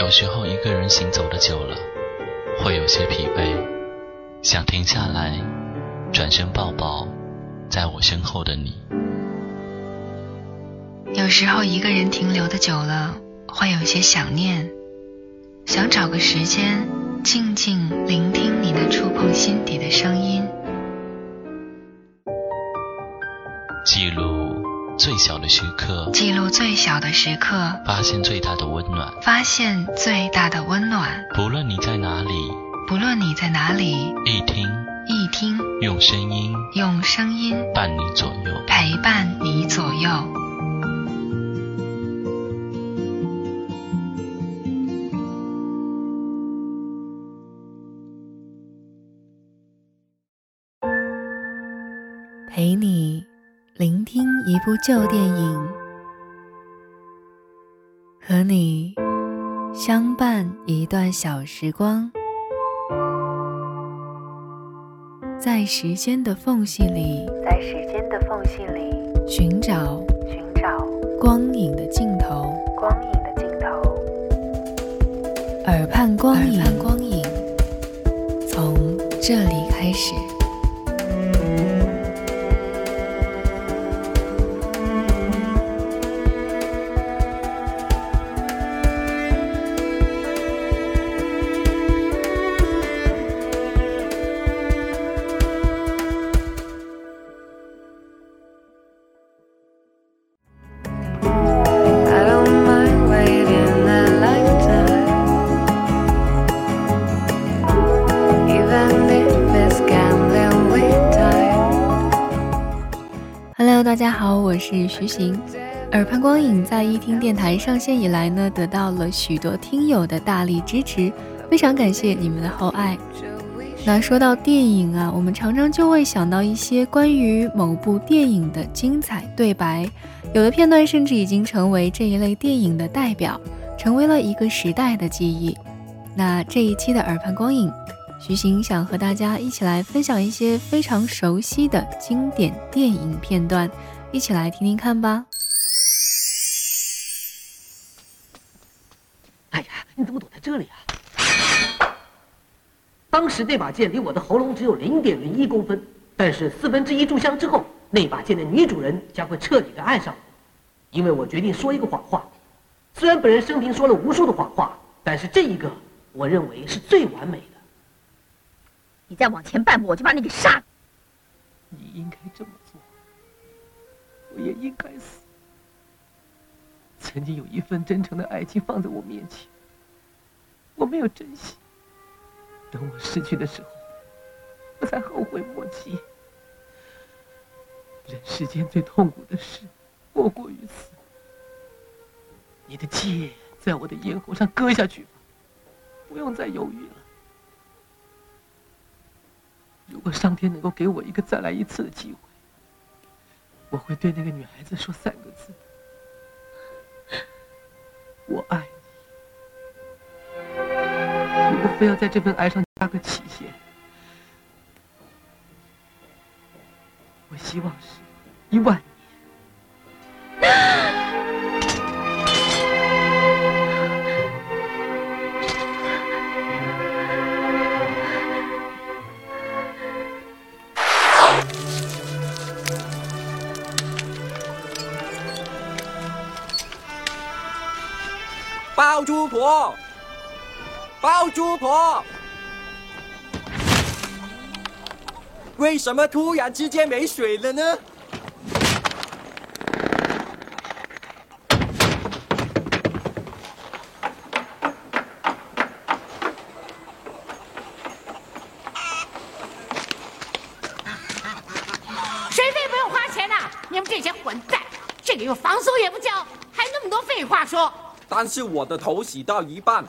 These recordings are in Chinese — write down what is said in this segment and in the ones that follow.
有时候一个人行走的久了，会有些疲惫，想停下来，转身抱抱在我身后的你。有时候一个人停留的久了，会有些想念，想找个时间静静聆听你那触碰心底的声音，记录最小的时刻，记录最小的时刻，发现最大的温暖。发现最大的温暖。不论你在哪里，不论你在哪里，一听一听用声音用声音伴你左右。陪伴你左右。部旧电影，和你相伴一段小时光，在时间的缝隙里，在时间的缝隙里寻找寻找光影的尽头。光影的尽头。耳畔光影，光影从这里开始。是徐行。耳畔光影在一听电台上线以来呢，得到了许多听友的大力支持，非常感谢你们的厚爱。那说到电影啊，我们常常就会想到一些关于某部电影的精彩对白，有的片段甚至已经成为这一类电影的代表，成为了一个时代的记忆。那这一期的耳畔光影，徐行想和大家一起来分享一些非常熟悉的经典电影片段，一起来听听看吧。哎呀，你怎么躲在这里啊？当时那把剑离我的喉咙只有零点零一公分，但是四分之一炷香之后，那把剑的女主人将会彻底的爱上我，因为我决定说一个谎话。虽然本人生平说了无数的谎话，但是这一个我认为是最完美的。你再往前半步，我就把你给杀了。你应该这么做，我也应该死。曾经有一份真诚的爱情放在我面前，我没有珍惜。等我失去的时候，我才后悔莫及。人世间最痛苦的事，莫过于此。你的剑在我的咽喉上割下去吧，不用再犹豫了。如果上天能够给我一个再来一次的机会，我会对那个女孩子说三个字：我爱你。如果非要在这份爱上加个期限，我希望是一万年包租婆，包租婆，为什么突然之间没水了呢？水费不用花钱的，你们这些混蛋，这个月房租也不交，还那么多废话说。但是我的头洗到一半，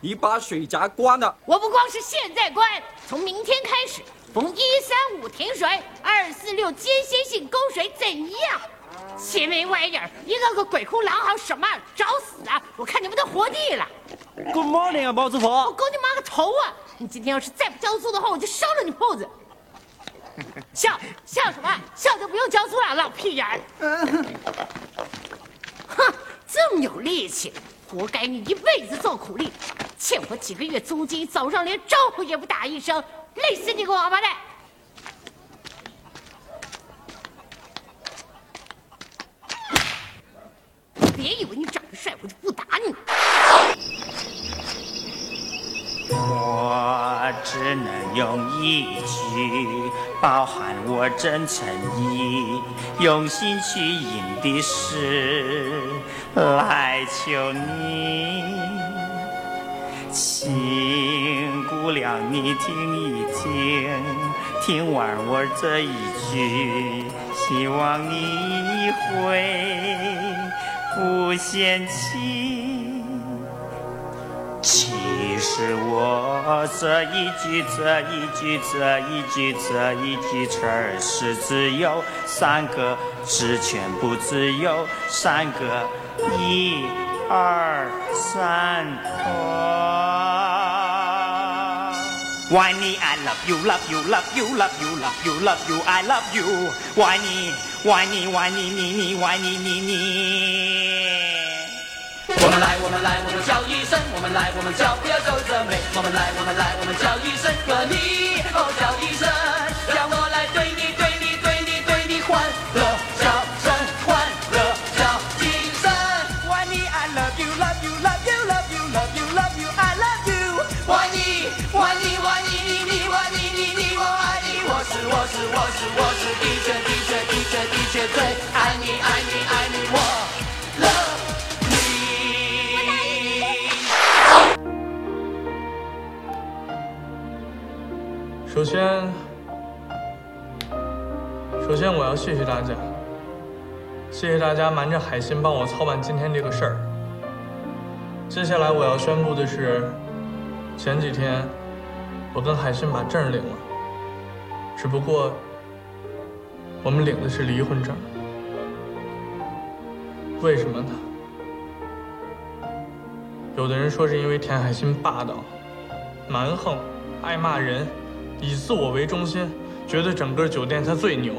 你把水闸关了。我不光是现在关，从明天开始，逢一三五停水，二四六间歇性供水，怎样？些没玩意儿，一个个鬼哭狼嚎什么？找死啊！我看你们都活腻了。Good morning 啊，包租我婆。勾你妈个头啊！你今天要是再不交租的话，我就烧了你铺子。笑笑什么？笑就不用交租了，老屁眼儿！更，有力气，活该你一辈子做苦力，欠我几个月租金，早上连招呼也不打一声，累死你个王八蛋！别以为你长得帅，我就不打你。我只能用一句包含我真诚意、用心去吟的诗来求你，请姑娘你听一听，听完我这一句，希望你会不嫌弃。是我这一句这一句这一句这一句词儿是只有三个字，全部只有三个，一、二、三。Why me I love you love you love you love you love you love you I love you Why me Why me Why me me me Why me me me 我们来，我们来，我们叫一声，我们来，我们叫，不要皱着眉。我们来，我们来，我们叫一声，和你哦叫一声，首先我要谢谢大家，谢谢大家瞒着海鑫帮我操办今天这个事儿。接下来我要宣布的是，前几天我跟海鑫把证领了，只不过我们领的是离婚证。为什么呢？有的人说是因为田海鑫霸道、蛮横、爱骂人。以自我为中心，觉得整个酒店他最牛。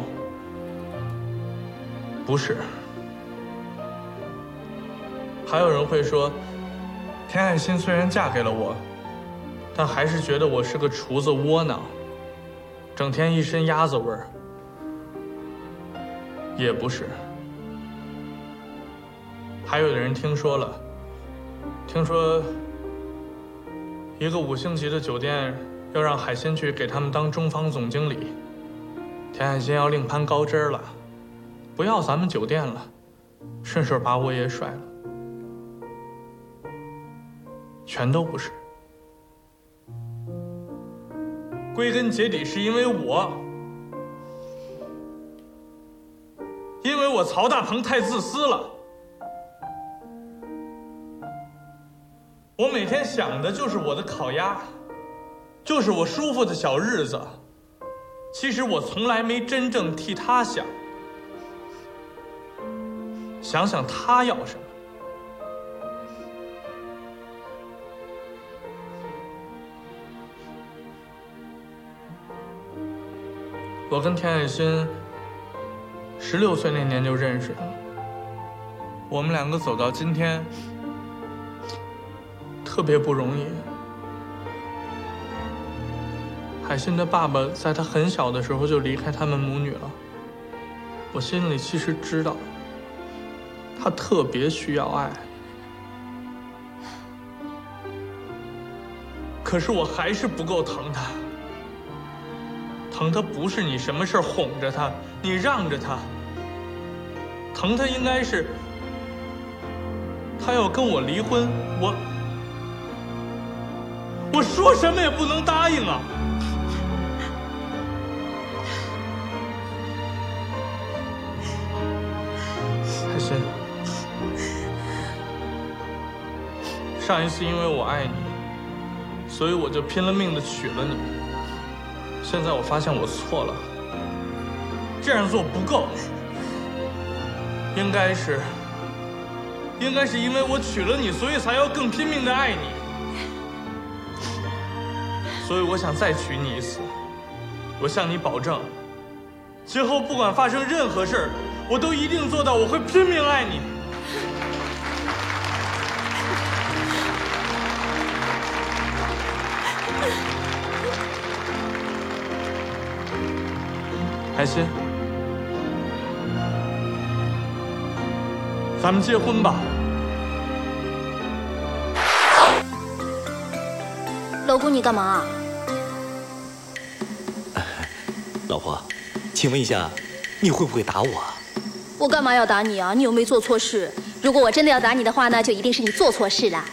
不是，还有人会说，田海心虽然嫁给了我，但还是觉得我是个厨子窝囊，整天一身鸭子味儿。也不是，还有的人听说了，听说一个五星级的酒店。要让海心去给他们当中方总经理，田海鑫要另攀高枝了，不要咱们酒店了，顺手把我也甩了，全都不是。归根结底是因为我，因为我曹大鹏太自私了，我每天想的就是我的烤鸭。就是我舒服的小日子，其实我从来没真正替他想，想想他要什么。我跟田海心十六岁那年就认识了，我们两个走到今天，特别不容易。海鑫的爸爸在他很小的时候就离开他们母女了。我心里其实知道，他特别需要爱，可是我还是不够疼他。疼他不是你什么事哄着他，你让着他。疼他应该是他要跟我离婚，我我说什么也不能答应啊。上一次因为我爱你，所以我就拼了命的娶了你。现在我发现我错了，这样做不够，应该是，应该是因为我娶了你，所以才要更拼命的爱你。所以我想再娶你一次，我向你保证，今后不管发生任何事儿，我都一定做到，我会拼命爱你。心，咱们结婚吧。老公，你干嘛？老婆，请问一下，你会不会打我啊？我干嘛要打你啊？你又没做错事。如果我真的要打你的话，那就一定是你做错事了。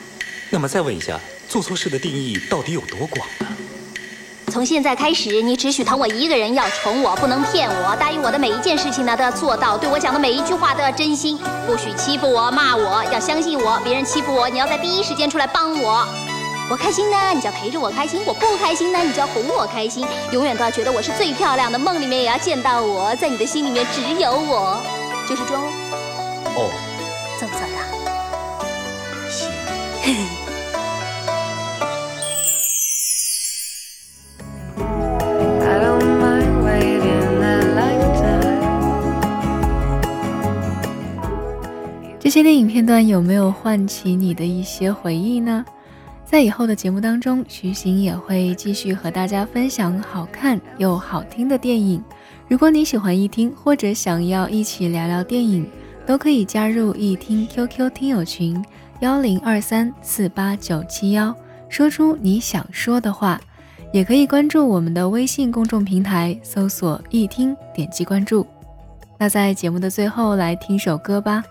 那么再问一下，做错事的定义到底有多广呢？从现在开始，你只许疼我一个人，要宠我，不能骗我。答应我的每一件事情呢，都要做到；对我讲的每一句话都要真心，不许欺负我、骂我，要相信我。别人欺负我，你要在第一时间出来帮我。我开心呢，你就要陪着我开心；我不开心呢，你就要哄我开心。永远都要觉得我是最漂亮的，梦里面也要见到我，在你的心里面只有我，就是装哦，算不算的？些电影片段有没有唤起你的一些回忆呢？在以后的节目当中，徐行也会继续和大家分享好看又好听的电影。如果你喜欢一听，或者想要一起聊聊电影，都可以加入一听 QQ 听友群幺零二三四八九七幺，说出你想说的话。也可以关注我们的微信公众平台，搜索一听，点击关注。那在节目的最后，来听首歌吧。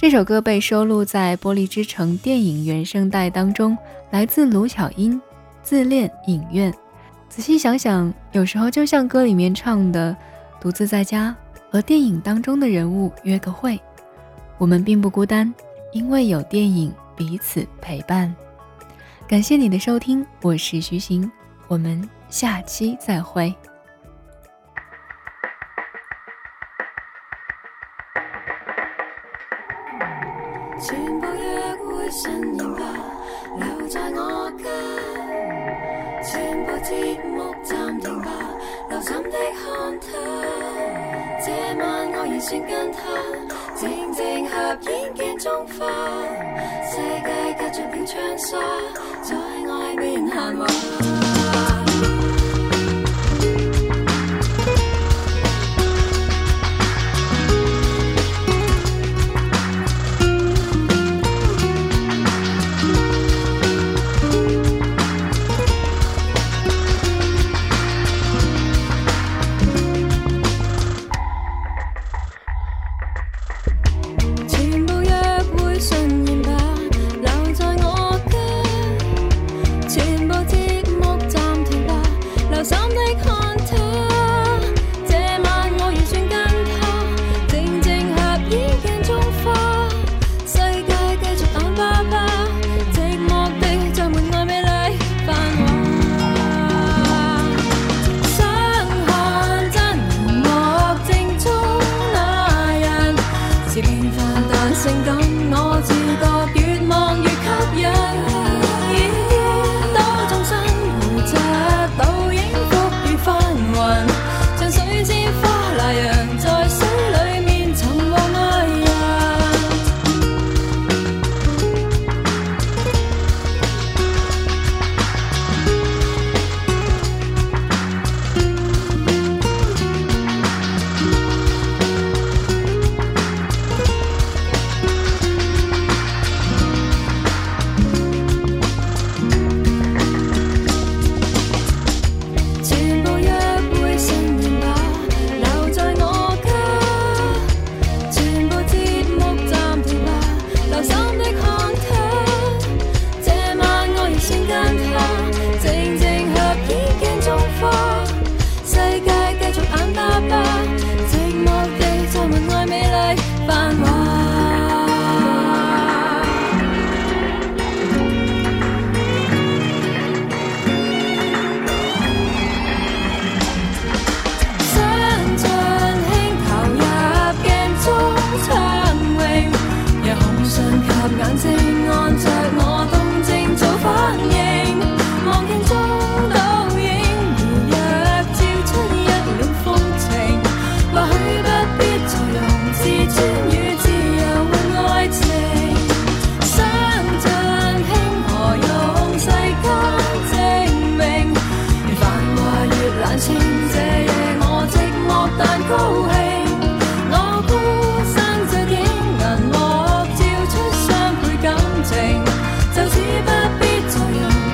这首歌被收录在《玻璃之城》电影原声带当中，来自卢巧音《自恋影院》。仔细想想，有时候就像歌里面唱的，独自在家和电影当中的人物约个会，我们并不孤单，因为有电影彼此陪伴。感谢你的收听，我是徐行，我们下期再会。全部节目暂停吧，留心的看他。这晚我已算跟他静静合演镜中花。世界隔着片窗纱，在外面闲话。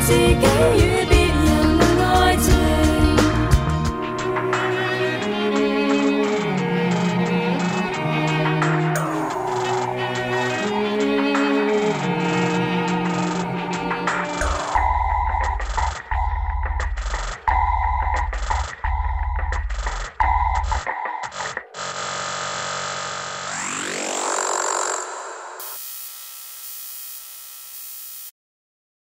自己与